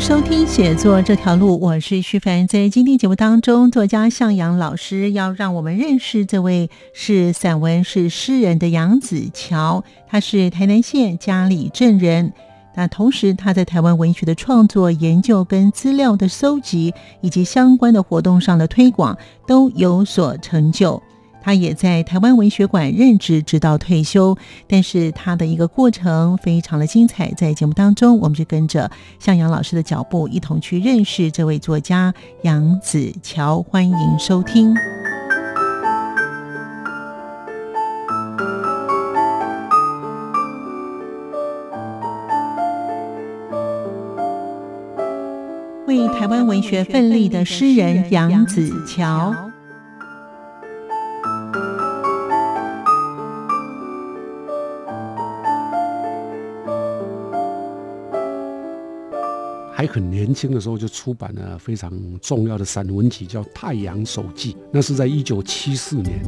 收听写作这条路，我是徐凡。在今天节目当中，作家向阳老师要让我们认识这位是散文是诗人的杨子乔，他是台南县嘉里镇人。那同时，他在台湾文学的创作、研究跟资料的搜集，以及相关的活动上的推广都有所成就。他也在台湾文学馆任职，直到退休。但是他的一个过程非常的精彩，在节目当中，我们就跟着向阳老师的脚步，一同去认识这位作家杨子乔。欢迎收听。为台湾文学奋力的诗人杨子乔。还很年轻的时候就出版了非常重要的散文集，叫《太阳手记》，那是在一九七四年。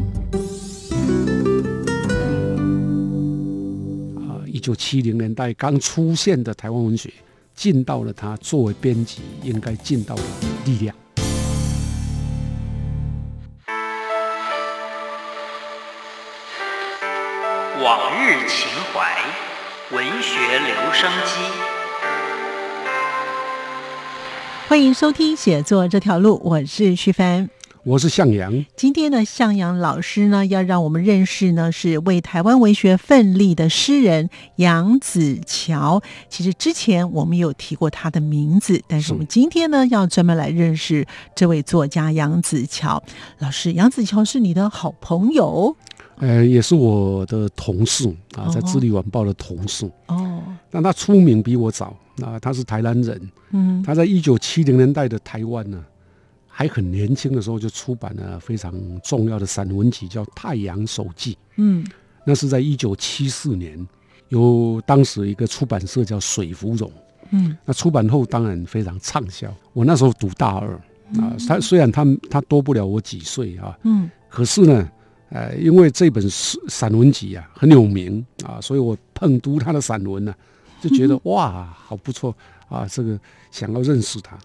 啊，一九七零年代刚出现的台湾文学，尽到了他作为编辑应该尽到的力量。往日情怀，文学留声机。欢迎收听写作这条路，我是徐帆，我是向阳。今天的向阳老师呢，要让我们认识呢，是为台湾文学奋力的诗人杨子乔。其实之前我们有提过他的名字，但是我们今天呢，要专门来认识这位作家杨子乔老师。杨子乔是你的好朋友，呃，也是我的同事啊，在《智利晚报》的同事哦。但他出名比我早。那他是台南人，嗯，他在一九七零年代的台湾呢，还很年轻的时候就出版了非常重要的散文集，叫《太阳手记》，嗯，那是在一九七四年，由当时一个出版社叫水芙蓉，嗯，那出版后当然非常畅销。我那时候读大二啊，他虽然他他多不了我几岁啊，嗯，可是呢，呃，因为这本散散文集啊很有名啊，所以我碰读他的散文呢。就觉得 哇，好不错啊！这个想要认识他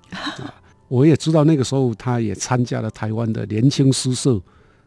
啊，我也知道那个时候他也参加了台湾的年轻诗社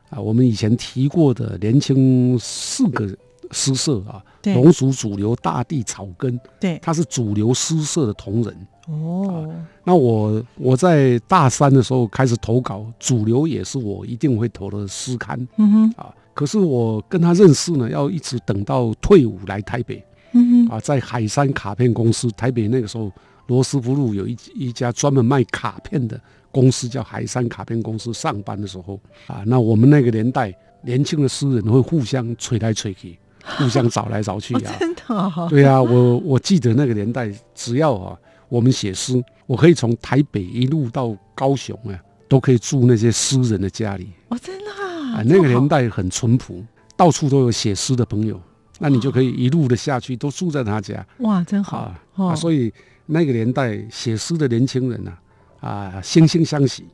啊，我们以前提过的年轻四个诗社啊，龙族主流大地草根，对，他是主流诗社的同仁哦。那我我在大三的时候开始投稿，主流也是我一定会投的诗刊，嗯哼啊。可是我跟他认识呢，要一直等到退伍来台北。嗯啊，在海山卡片公司，台北那个时候罗斯福路有一一家专门卖卡片的公司，叫海山卡片公司。上班的时候啊，那我们那个年代年轻的诗人会互相吹来吹去，互相找来找去啊。真的？对啊，我我记得那个年代，只要啊我们写诗，我可以从台北一路到高雄啊，都可以住那些诗人的家里。哦，真的啊？那个年代很淳朴，到处都有写诗的朋友。那你就可以一路的下去，都住在他家。哇，真好啊！所以那个年代写诗的年轻人呢，啊，惺惺相惜，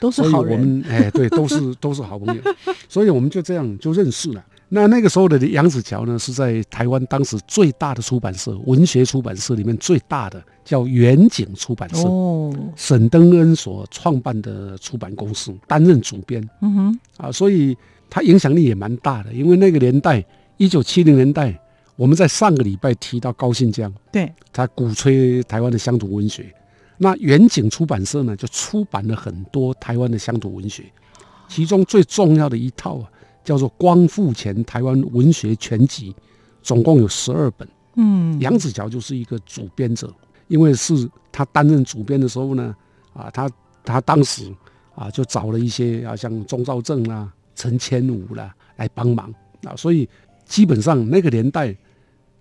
都是好人。我们哎，对，都是 都是好朋友。所以我们就这样就认识了。那那个时候的杨子乔呢，是在台湾当时最大的出版社，文学出版社里面最大的，叫远景出版社。哦，沈登恩所创办的出版公司，担任主编。嗯哼，啊，所以他影响力也蛮大的，因为那个年代。一九七零年代，我们在上个礼拜提到高信江，对，他鼓吹台湾的乡土文学。那远景出版社呢，就出版了很多台湾的乡土文学，其中最重要的一套啊，叫做《光复前台湾文学全集》，总共有十二本。嗯，杨子乔就是一个主编者，因为是他担任主编的时候呢，啊，他他当时啊就找了一些啊像钟兆政啦、陈千武啦来帮忙啊，所以。基本上那个年代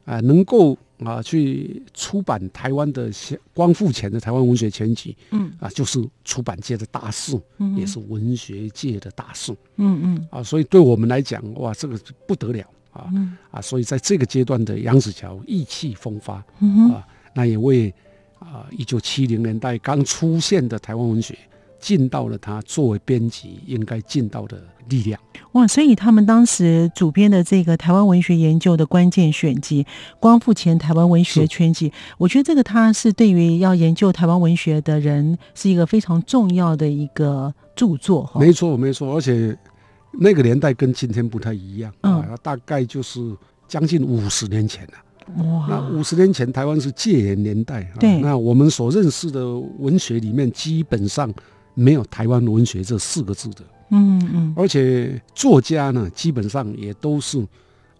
啊，能够啊去出版台湾的光复前的台湾文学全集，嗯。啊，就是出版界的大事，嗯也是文学界的大事，嗯。嗯啊，所以对我们来讲，哇，这个不得了啊。嗯。啊，所以在这个阶段的杨子乔意气风发嗯啊，那也为啊一九七零年代刚出现的台湾文学。尽到了他作为编辑应该尽到的力量。哇！所以他们当时主编的这个台湾文学研究的关键选集《光复前台湾文学全集》，我觉得这个他是对于要研究台湾文学的人是一个非常重要的一个著作。没错，没错，而且那个年代跟今天不太一样啊，大概就是将近五十年前了。哇！那五十年前台湾是戒严年代，对，那我们所认识的文学里面基本上。没有台湾文学这四个字的，嗯嗯，而且作家呢，基本上也都是，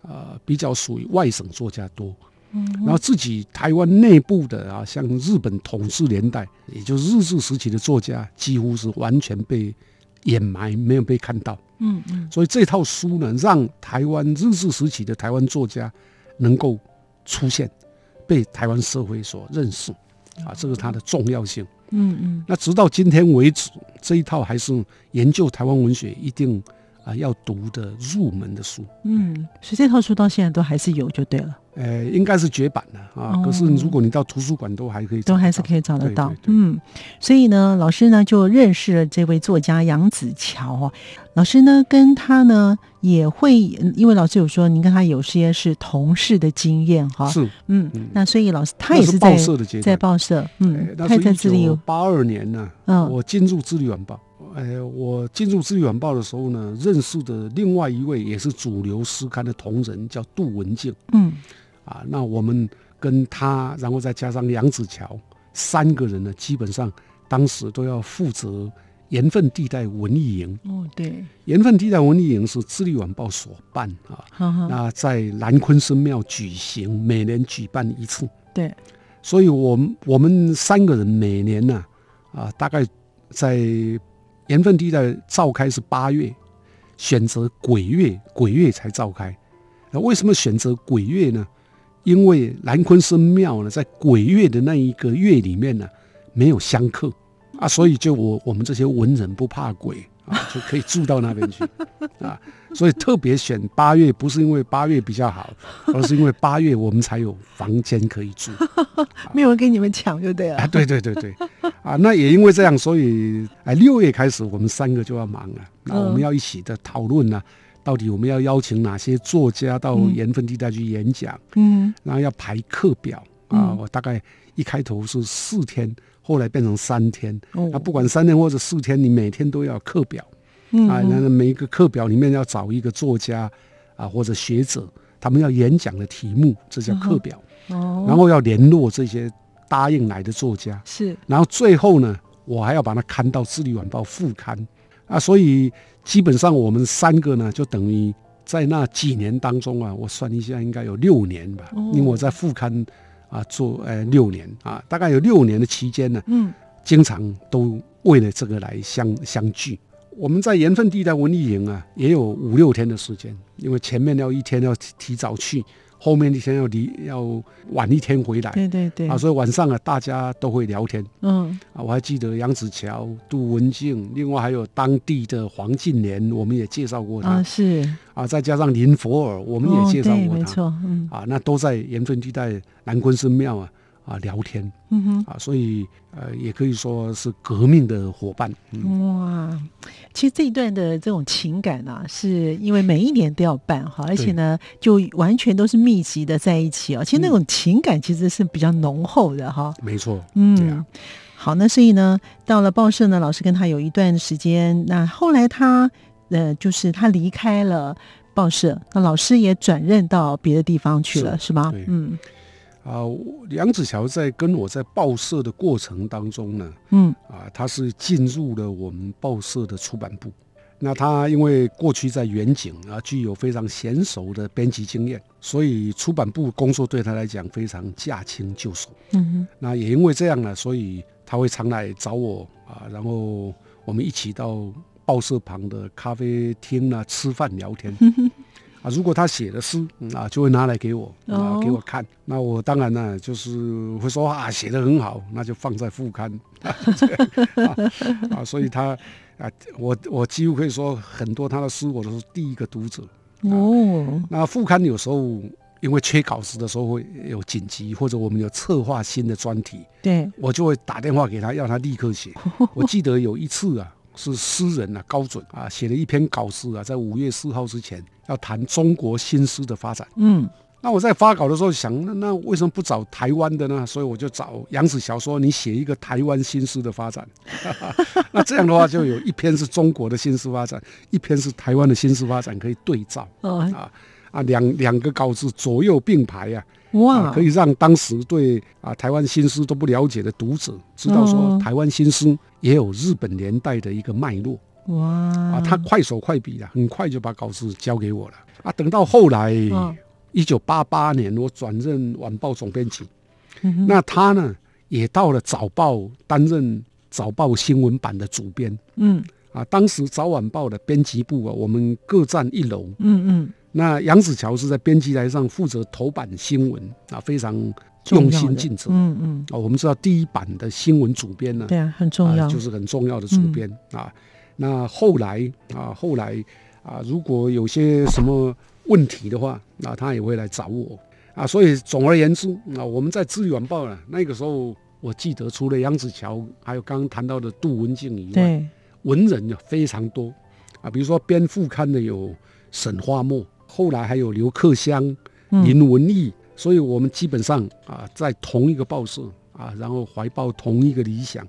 呃，比较属于外省作家多，嗯，然后自己台湾内部的啊，像日本统治年代，也就是日治时期的作家，几乎是完全被掩埋，没有被看到，嗯嗯，所以这套书呢，让台湾日治时期的台湾作家能够出现，被台湾社会所认识，啊，这是它的重要性。嗯嗯，那直到今天为止，这一套还是研究台湾文学一定啊要读的入门的书。嗯，所以这套书到现在都还是有就对了。呃，应该是绝版了啊。可是如果你到图书馆都还可以，都还是可以找得到。嗯，所以呢，老师呢就认识了这位作家杨子乔哦。老师呢跟他呢也会，因为老师有说您跟他有些是同事的经验哈。是，嗯，那所以老师他也是在在报社，嗯，他在自立八二年呢，嗯，我进入《自立晚报》。哎，我进入《自立晚报》的时候呢，认识的另外一位也是主流诗刊的同仁叫杜文静，嗯。啊，那我们跟他，然后再加上杨子乔三个人呢，基本上当时都要负责盐分地带文艺营。哦，对，盐分地带文艺营是《智利晚报》所办啊。那在南昆生庙举行，每年举办一次。对，所以我们我们三个人每年呢，啊，大概在盐分地带召开是八月，选择鬼月，鬼月才召开。那为什么选择鬼月呢？因为南昆生庙呢，在鬼月的那一个月里面呢，没有香客。啊，所以就我我们这些文人不怕鬼啊，就可以住到那边去。啊，所以特别选八月，不是因为八月比较好，而是因为八月我们才有房间可以住，没有人跟你们抢就对了。啊对对对对，啊，那也因为这样，所以哎，六月开始我们三个就要忙了，那我们要一起的讨论呢。到底我们要邀请哪些作家到盐分地带去演讲？嗯，然后要排课表啊。我大概一开头是四天，后来变成三天。那，不管三天或者四天，你每天都要课表。嗯，啊，那每一个课表里面要找一个作家啊或者学者，他们要演讲的题目，这叫课表。哦，然后要联络这些答应来的作家。是，然后最后呢，我还要把它刊到《智利晚报》副刊。啊，所以。基本上我们三个呢，就等于在那几年当中啊，我算一下，应该有六年吧。因为我在副刊啊做呃六年啊，大概有六年的期间呢，嗯，经常都为了这个来相相聚。我们在盐分地带文艺营啊，也有五六天的时间，因为前面要一天要提早去。后面一天要离要晚一天回来，对对对啊，所以晚上啊，大家都会聊天。嗯啊，我还记得杨子乔、杜文静，另外还有当地的黄敬莲，我们也介绍过他。啊，是啊，再加上林佛尔，我们也介绍过他。没错，嗯啊，那都在盐分地带南昆寺庙啊。啊，聊天，嗯哼，啊，所以呃，也可以说是革命的伙伴。哇，其实这一段的这种情感啊，是因为每一年都要办哈，而且呢，就完全都是密集的在一起啊。其实那种情感其实是比较浓厚的哈。没错，嗯，好，那所以呢，到了报社呢，老师跟他有一段时间，那后来他呃，就是他离开了报社，那老师也转任到别的地方去了，是吗？嗯。啊，梁子乔在跟我在报社的过程当中呢，嗯，啊，他是进入了我们报社的出版部。那他因为过去在远景啊，具有非常娴熟的编辑经验，所以出版部工作对他来讲非常驾轻就熟。嗯哼。那也因为这样呢，所以他会常来找我啊，然后我们一起到报社旁的咖啡厅啊吃饭聊天。啊，如果他写的诗啊，就会拿来给我啊，给我看。那我当然呢，就是会说啊，写的很好，那就放在副刊 啊。所以他啊，我我几乎可以说，很多他的诗我都是第一个读者哦。那副刊有时候因为缺稿子的时候会有紧急，或者我们有策划新的专题，对我就会打电话给他，要他立刻写。我记得有一次啊。是诗人啊，高准啊，写了一篇稿诗啊，在五月四号之前要谈中国新诗的发展。嗯，那我在发稿的时候想，那那为什么不找台湾的呢？所以我就找杨子乔说，你写一个台湾新诗的发展。那这样的话，就有一篇是中国的新诗发展，一篇是台湾的新诗发展，可以对照。哦啊啊，两两个稿子左右并排呀。哇！可以让当时对啊台湾新诗都不了解的读者知道说，台湾新诗也有日本年代的一个脉络。哇！啊，他快手快笔的，很快就把稿子交给我了。啊，等到后来，一九八八年我转任晚报总编辑，那他呢也到了早报担任早报新闻版的主编。嗯。啊，当时早晚报的编辑部啊，我们各占一楼。嗯嗯。那杨子乔是在编辑台上负责头版新闻啊，非常用心尽责。嗯嗯。啊，我们知道第一版的新闻主编呢，对啊，很重要，就是很重要的主编啊。那后来啊，后来啊，如果有些什么问题的话，那他也会来找我啊。所以总而言之啊，我们在《智利晚报》呢，那个时候我记得，除了杨子乔，还有刚刚谈到的杜文静以外，文人呢非常多啊。比如说编副刊的有沈花墨。后来还有刘克襄、林文义，所以我们基本上啊，在同一个报社啊，然后怀抱同一个理想，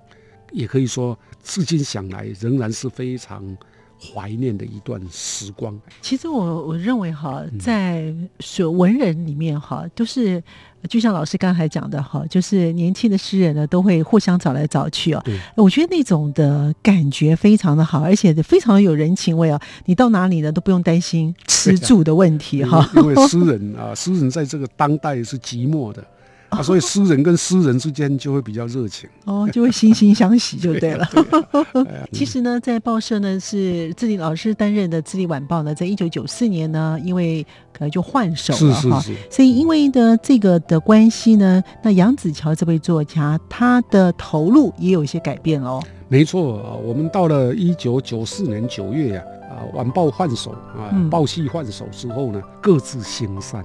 也可以说，至今想来仍然是非常。怀念的一段时光。其实我我认为哈，在所文人里面哈，都是就像老师刚才讲的哈，就是年轻的诗人呢，都会互相找来找去哦。我觉得那种的感觉非常的好，而且非常有人情味哦。你到哪里呢，都不用担心吃住的问题哈。因为诗人啊，诗人在这个当代是寂寞的。啊，所以诗人跟诗人之间就会比较热情哦，就会惺惺相惜就对了。其实呢，在报社呢是自立老师担任的《自立晚报》呢，在一九九四年呢，因为可能就换手了哈，所以因为的这个的关系呢，那杨子乔这位作家他的投入也有一些改变哦。没错啊，我们到了一九九四年九月呀，啊，晚报换手啊，报系换手之后呢，各自行散。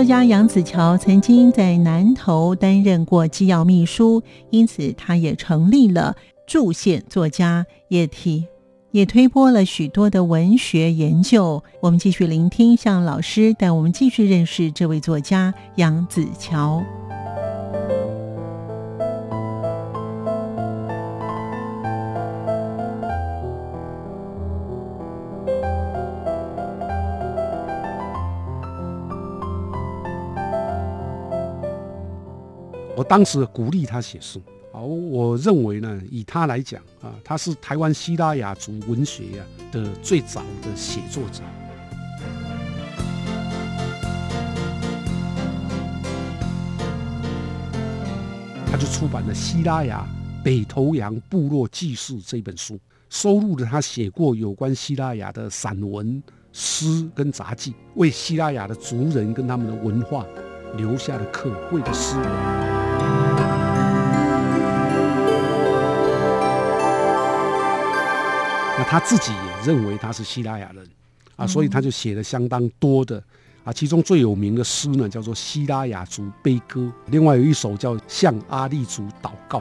作家杨子乔曾经在南投担任过机要秘书，因此他也成立了驻县作家业体，也推波了许多的文学研究。我们继续聆听向老师带我们继续认识这位作家杨子乔。当时鼓励他写诗，好，我认为呢，以他来讲啊，他是台湾希腊雅族文学呀的最早的写作者。他就出版了《希拉雅北头洋部落记事》这本书，收录了他写过有关希拉雅的散文、诗跟杂技，为希腊雅的族人跟他们的文化留下了可贵的诗文。那他自己也认为他是希腊雅人啊，所以他就写了相当多的啊，其中最有名的诗呢叫做《希拉雅族悲歌》，另外有一首叫《向阿利族祷告》。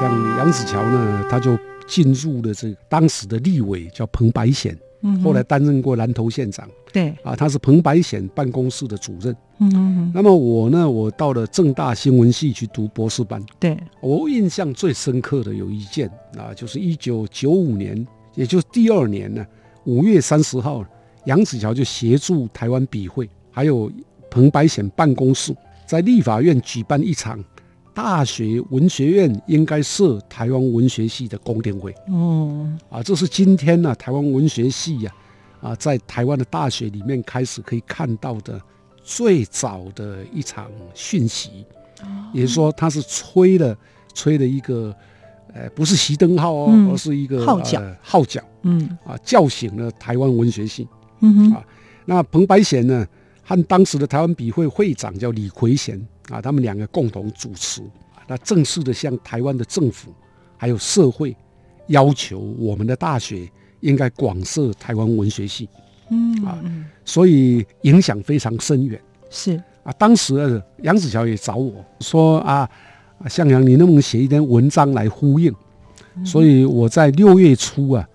像杨子乔呢，他就进入了这个当时的立委叫彭白显，后来担任过南投县长。对啊，他是彭白显办公室的主任。嗯嗯。那么我呢，我到了正大新闻系去读博士班。对，我印象最深刻的有一件啊，就是一九九五年，也就是第二年呢，五月三十号，杨子乔就协助台湾笔会，还有彭白显办公室在立法院举办一场。大学文学院应该设台湾文学系的公听会。哦，啊，这是今天呢台湾文学系呀，啊，在台湾的大学里面开始可以看到的最早的一场讯息。也就是说，他是吹了吹了一个，呃，不是熄灯号哦，而是一个号角，号角。嗯，啊，叫醒了台湾文学系。嗯哼，啊，那彭白贤呢，和当时的台湾笔会会长叫李奎贤。啊，他们两个共同主持，那正式的向台湾的政府还有社会要求，我们的大学应该广设台湾文学系。嗯啊，所以影响非常深远。是啊，当时杨子乔也找我说啊，向阳，你能不能写一篇文章来呼应？所以我在六月初啊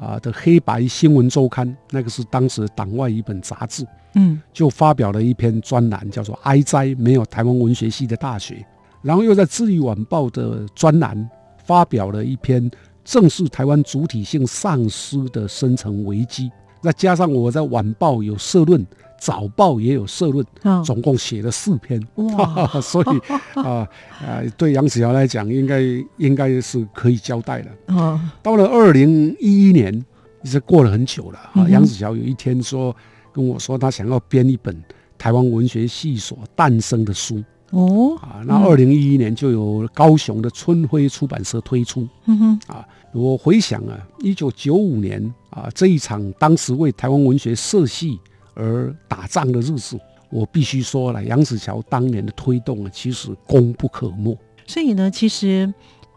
啊的黑白新闻周刊，那个是当时党外一本杂志。嗯，就发表了一篇专栏，叫做《哀哉没有台湾文学系的大学》，然后又在《智利晚报》的专栏发表了一篇正是台湾主体性丧失的深层危机。再加上我在晚报有社论，早报也有社论，总共写了四篇。哇，所以 啊啊，对杨子尧来讲，应该应该是可以交代了。到了二零一一年，是过了很久了啊。杨子尧有一天说。跟我说，他想要编一本台湾文学系所诞生的书哦啊，那二零一一年就有高雄的春晖出版社推出，嗯哼啊，我回想啊，一九九五年啊这一场当时为台湾文学社系而打仗的日子，我必须说了，杨子乔当年的推动啊，其实功不可没。所以呢，其实。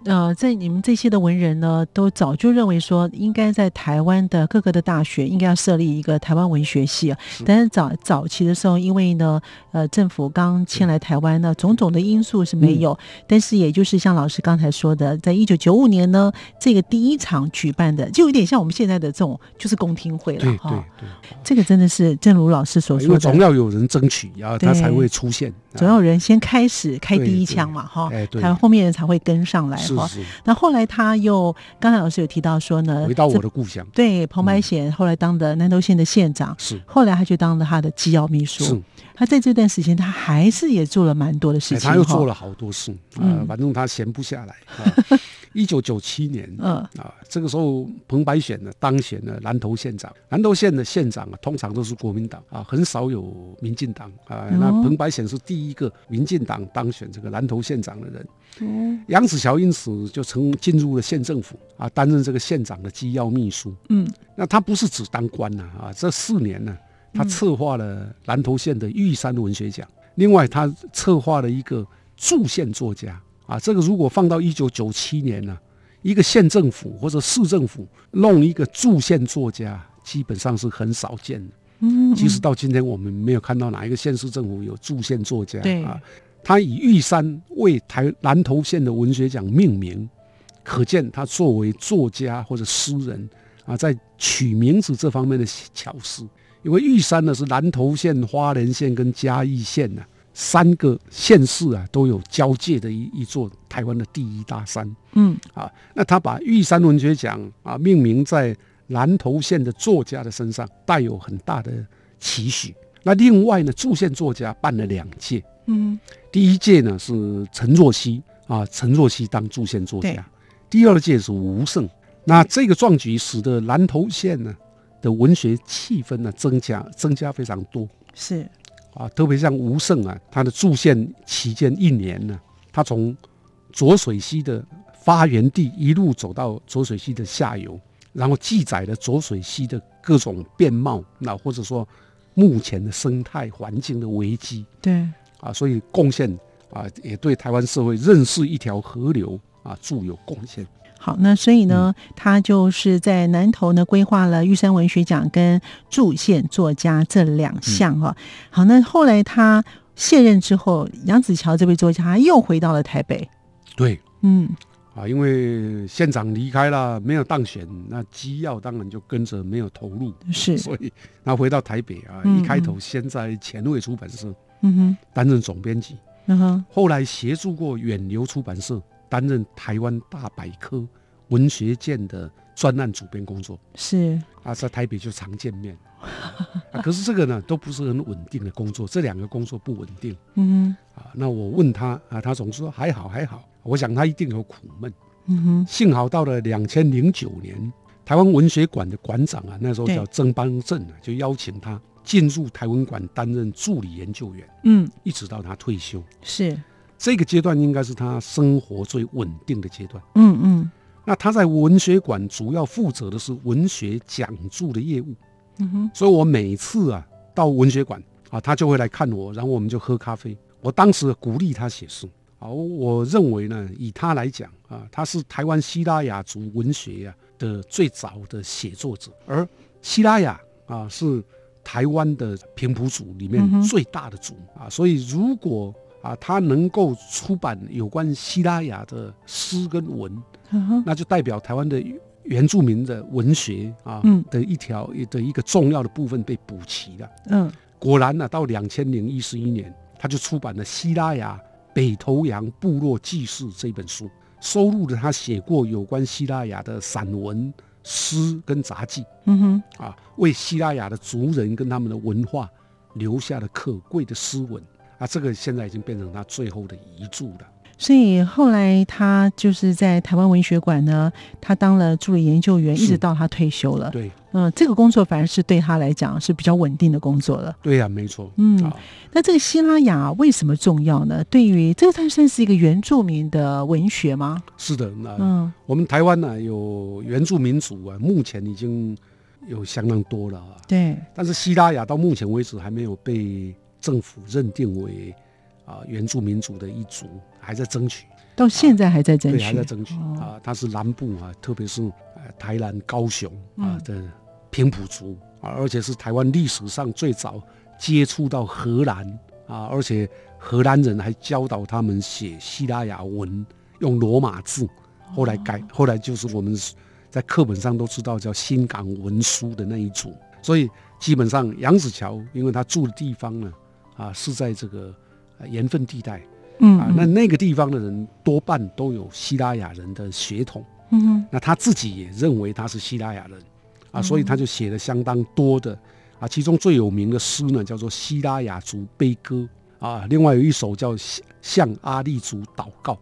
呃，在你们这些的文人呢，都早就认为说，应该在台湾的各个的大学应该要设立一个台湾文学系啊。但是早早期的时候，因为呢，呃，政府刚迁来台湾呢，种种的因素是没有。但是也就是像老师刚才说的，在一九九五年呢，这个第一场举办的，就有点像我们现在的这种，就是公听会了哈。对对对，这个真的是正如老师所说的，总要有人争取，然后他才会出现。总有人先开始开第一枪嘛，哈，他后面人才会跟上来。是是，那后来他又刚才老师有提到说呢，回到我的故乡，对彭白显后来当的南投县的县长，是。后来他就当了他的机要秘书，是。他在这段时间他还是也做了蛮多的事情，他又做了好多事啊，反正他闲不下来。一九九七年，嗯啊，这个时候彭白选呢当选了南投县长，南投县的县长啊，通常都是国民党啊，很少有民进党啊。那彭白显是第一个民进党当选这个南投县长的人。嗯，杨子乔因此就曾进入了县政府啊，担任这个县长的机要秘书。嗯，那他不是只当官呐啊，这四年呢，他策划了南投县的玉山文学奖，另外他策划了一个驻县作家。啊，这个如果放到一九九七年呢，一个县政府或者市政府弄一个驻县作家，基本上是很少见的。嗯，其实到今天我们没有看到哪一个县市政府有驻县作家。对啊，他以玉山为台南投县的文学奖命名，可见他作为作家或者诗人啊，在取名字这方面的巧思。因为玉山呢是南投县、花莲县跟嘉义县呢。三个县市啊都有交界的一一座台湾的第一大山，嗯。啊，那他把玉山文学奖啊命名在南投县的作家的身上，带有很大的期许。那另外呢，驻县作家办了两届，嗯，第一届呢是陈若曦啊，陈若曦当驻县作家，第二届是吴胜。那这个壮举使得南投县呢的文学气氛呢增加增加非常多，是。啊，特别像吴胜啊，他的驻县期间一年呢，他从浊水溪的发源地一路走到浊水溪的下游，然后记载了浊水溪的各种面貌，那或者说目前的生态环境的危机。对啊，所以贡献啊，也对台湾社会认识一条河流啊，著有贡献。好，那所以呢，他就是在南投呢规划了玉山文学奖跟驻县作家这两项哈。好，那后来他卸任之后，杨子乔这位作家又回到了台北。对，嗯，啊，因为县长离开了，没有当选，那机要当然就跟着没有投入，是，所以他回到台北啊，一开头先在前卫出版社，嗯哼，担任总编辑，嗯哼，后来协助过远流出版社。担任台湾大百科文学界的专案主编工作是啊，在台北就常见面啊。可是这个呢，都不是很稳定的工作，这两个工作不稳定。嗯啊，那我问他啊，他总是说还好还好。我想他一定有苦闷。嗯哼，幸好到了两千零九年，台湾文学馆的馆长啊，那时候叫曾邦正啊，就邀请他进入台湾馆担任助理研究员。嗯，一直到他退休是。这个阶段应该是他生活最稳定的阶段。嗯嗯，那他在文学馆主要负责的是文学讲座的业务。嗯哼，所以我每次啊到文学馆啊，他就会来看我，然后我们就喝咖啡。我当时鼓励他写诗啊，我认为呢，以他来讲啊，他是台湾希拉雅族文学呀的最早的写作者，而希拉雅啊是台湾的平埔族里面最大的族啊，所以如果啊，他能够出版有关希拉雅的诗跟文，那就代表台湾的原住民的文学啊的一条的一个重要的部分被补齐了。嗯，果然呢，到两千零一十一年，他就出版了《希拉雅北头洋部落记事》这本书，收录了他写过有关希拉雅的散文、诗跟杂记。嗯哼，啊，为希拉雅的族人跟他们的文化留下了可贵的诗文。啊，这个现在已经变成他最后的遗著了。所以后来他就是在台湾文学馆呢，他当了助理研究员，一直到他退休了。对，嗯，这个工作反而是对他来讲是比较稳定的工作了。对呀，没错。嗯，那这个希拉雅为什么重要呢？对于这个，它算是一个原住民的文学吗？是的，那嗯，我们台湾呢有原住民族啊，目前已经有相当多了啊。对，但是希拉雅到目前为止还没有被。政府认定为啊原住民族的一族，还在争取，到现在还在争取，对，还在争取啊。他是南部啊，特别是呃台南、高雄啊的平埔族啊，而且是台湾历史上最早接触到荷兰啊，而且荷兰人还教导他们写希腊雅文，用罗马字，后来改，后来就是我们在课本上都知道叫新港文书的那一组。所以基本上杨子乔，因为他住的地方呢。啊，是在这个盐分地带，嗯啊，那那个地方的人多半都有希拉雅人的血统，嗯那他自己也认为他是希拉雅人，啊，所以他就写了相当多的，啊，其中最有名的诗呢叫做《希拉雅族悲歌》，啊，另外有一首叫《向阿利族祷告》，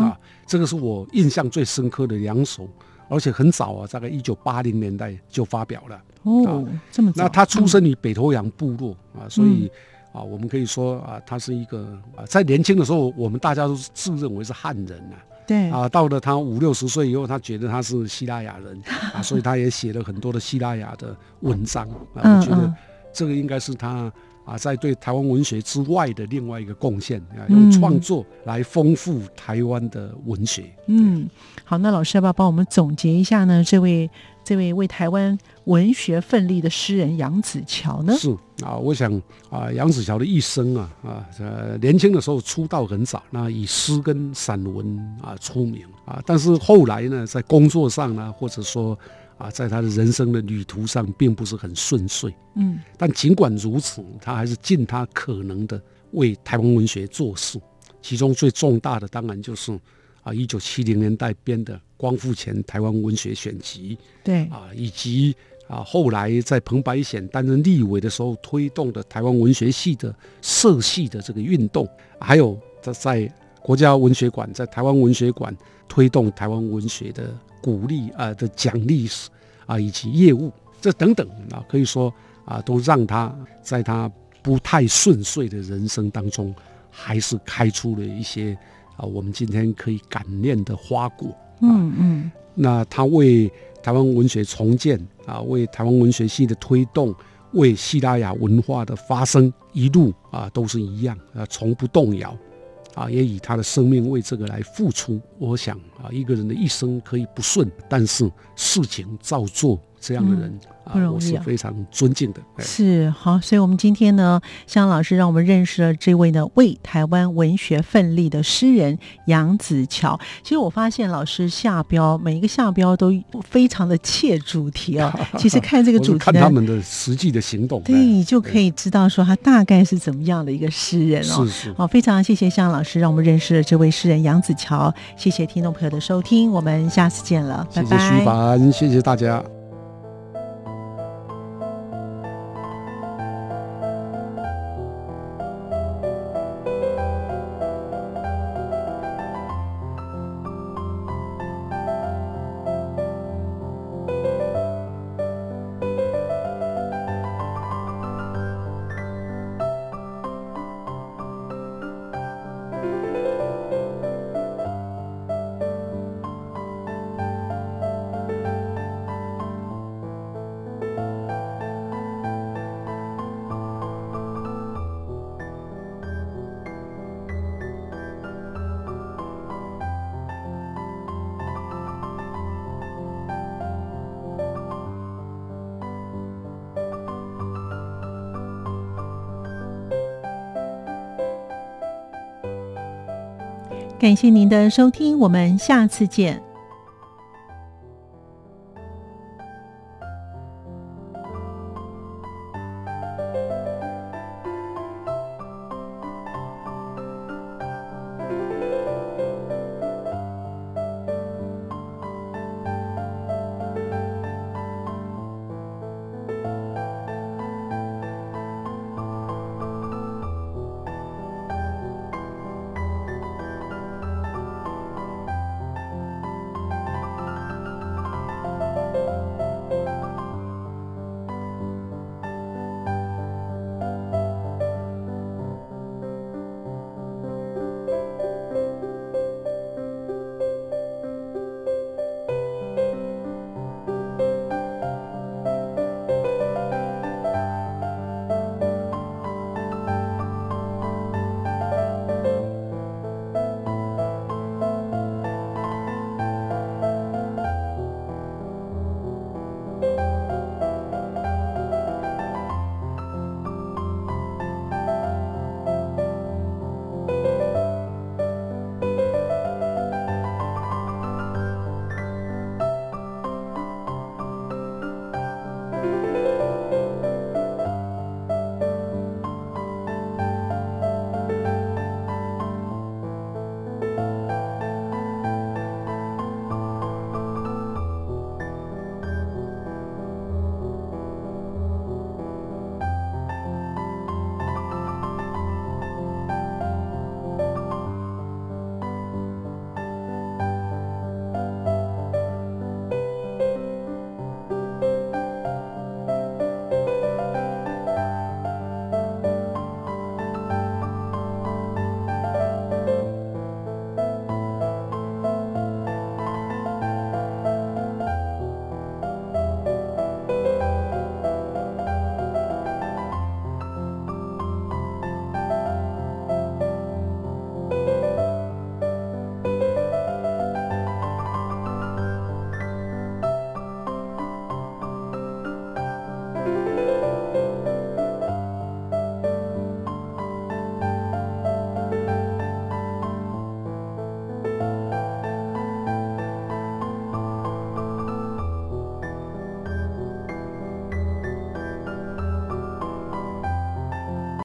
啊，这个是我印象最深刻的两首，而且很早啊，大概一九八零年代就发表了，哦，这么早，那他出生于北头洋部落啊，所以。啊，我们可以说啊，他是一个啊，在年轻的时候，我们大家都自认为是汉人呐。对啊，到了他五六十岁以后，他觉得他是希腊雅人 啊，所以他也写了很多的希腊雅的文章啊。我觉得这个应该是他啊，在对台湾文学之外的另外一个贡献啊，用创作来丰富台湾的文学。嗯，好，那老师要不要帮我们总结一下呢？这位。这位为台湾文学奋力的诗人杨子乔呢？是啊，我想啊，杨子乔的一生啊啊，呃，年轻的时候出道很早，那以诗跟散文啊出名啊，但是后来呢，在工作上呢，或者说啊，在他的人生的旅途上，并不是很顺遂。嗯，但尽管如此，他还是尽他可能的为台湾文学做事，其中最重大的当然就是啊，一九七零年代编的。光复前台湾文学选集，对啊，以及啊后来在彭白显担任立委的时候推动的台湾文学系的社系的这个运动，还有在在国家文学馆在台湾文学馆推动台湾文学的鼓励啊的奖励史啊以及业务，这等等啊，可以说啊都让他在他不太顺遂的人生当中，还是开出了一些啊，我们今天可以感念的花果。嗯嗯，那他为台湾文学重建啊，为台湾文学系的推动，为西拉雅文化的发生，一路啊都是一样啊，从不动摇。啊，也以他的生命为这个来付出。我想啊，一个人的一生可以不顺，但是事情照做，这样的人。不容易，我是非常尊敬的。是好，所以，我们今天呢，向老师让我们认识了这位呢为台湾文学奋力的诗人杨子乔。其实我发现老师下标每一个下标都非常的切主题哦。其实看这个主题，看他们的实际的行动，对，你就可以知道说他大概是怎么样的一个诗人哦。是是。好，非常谢谢向老师让我们认识了这位诗人杨子乔。谢谢听众朋友的收听，我们下次见了，拜拜。谢谢徐凡，谢谢大家。感谢您的收听，我们下次见。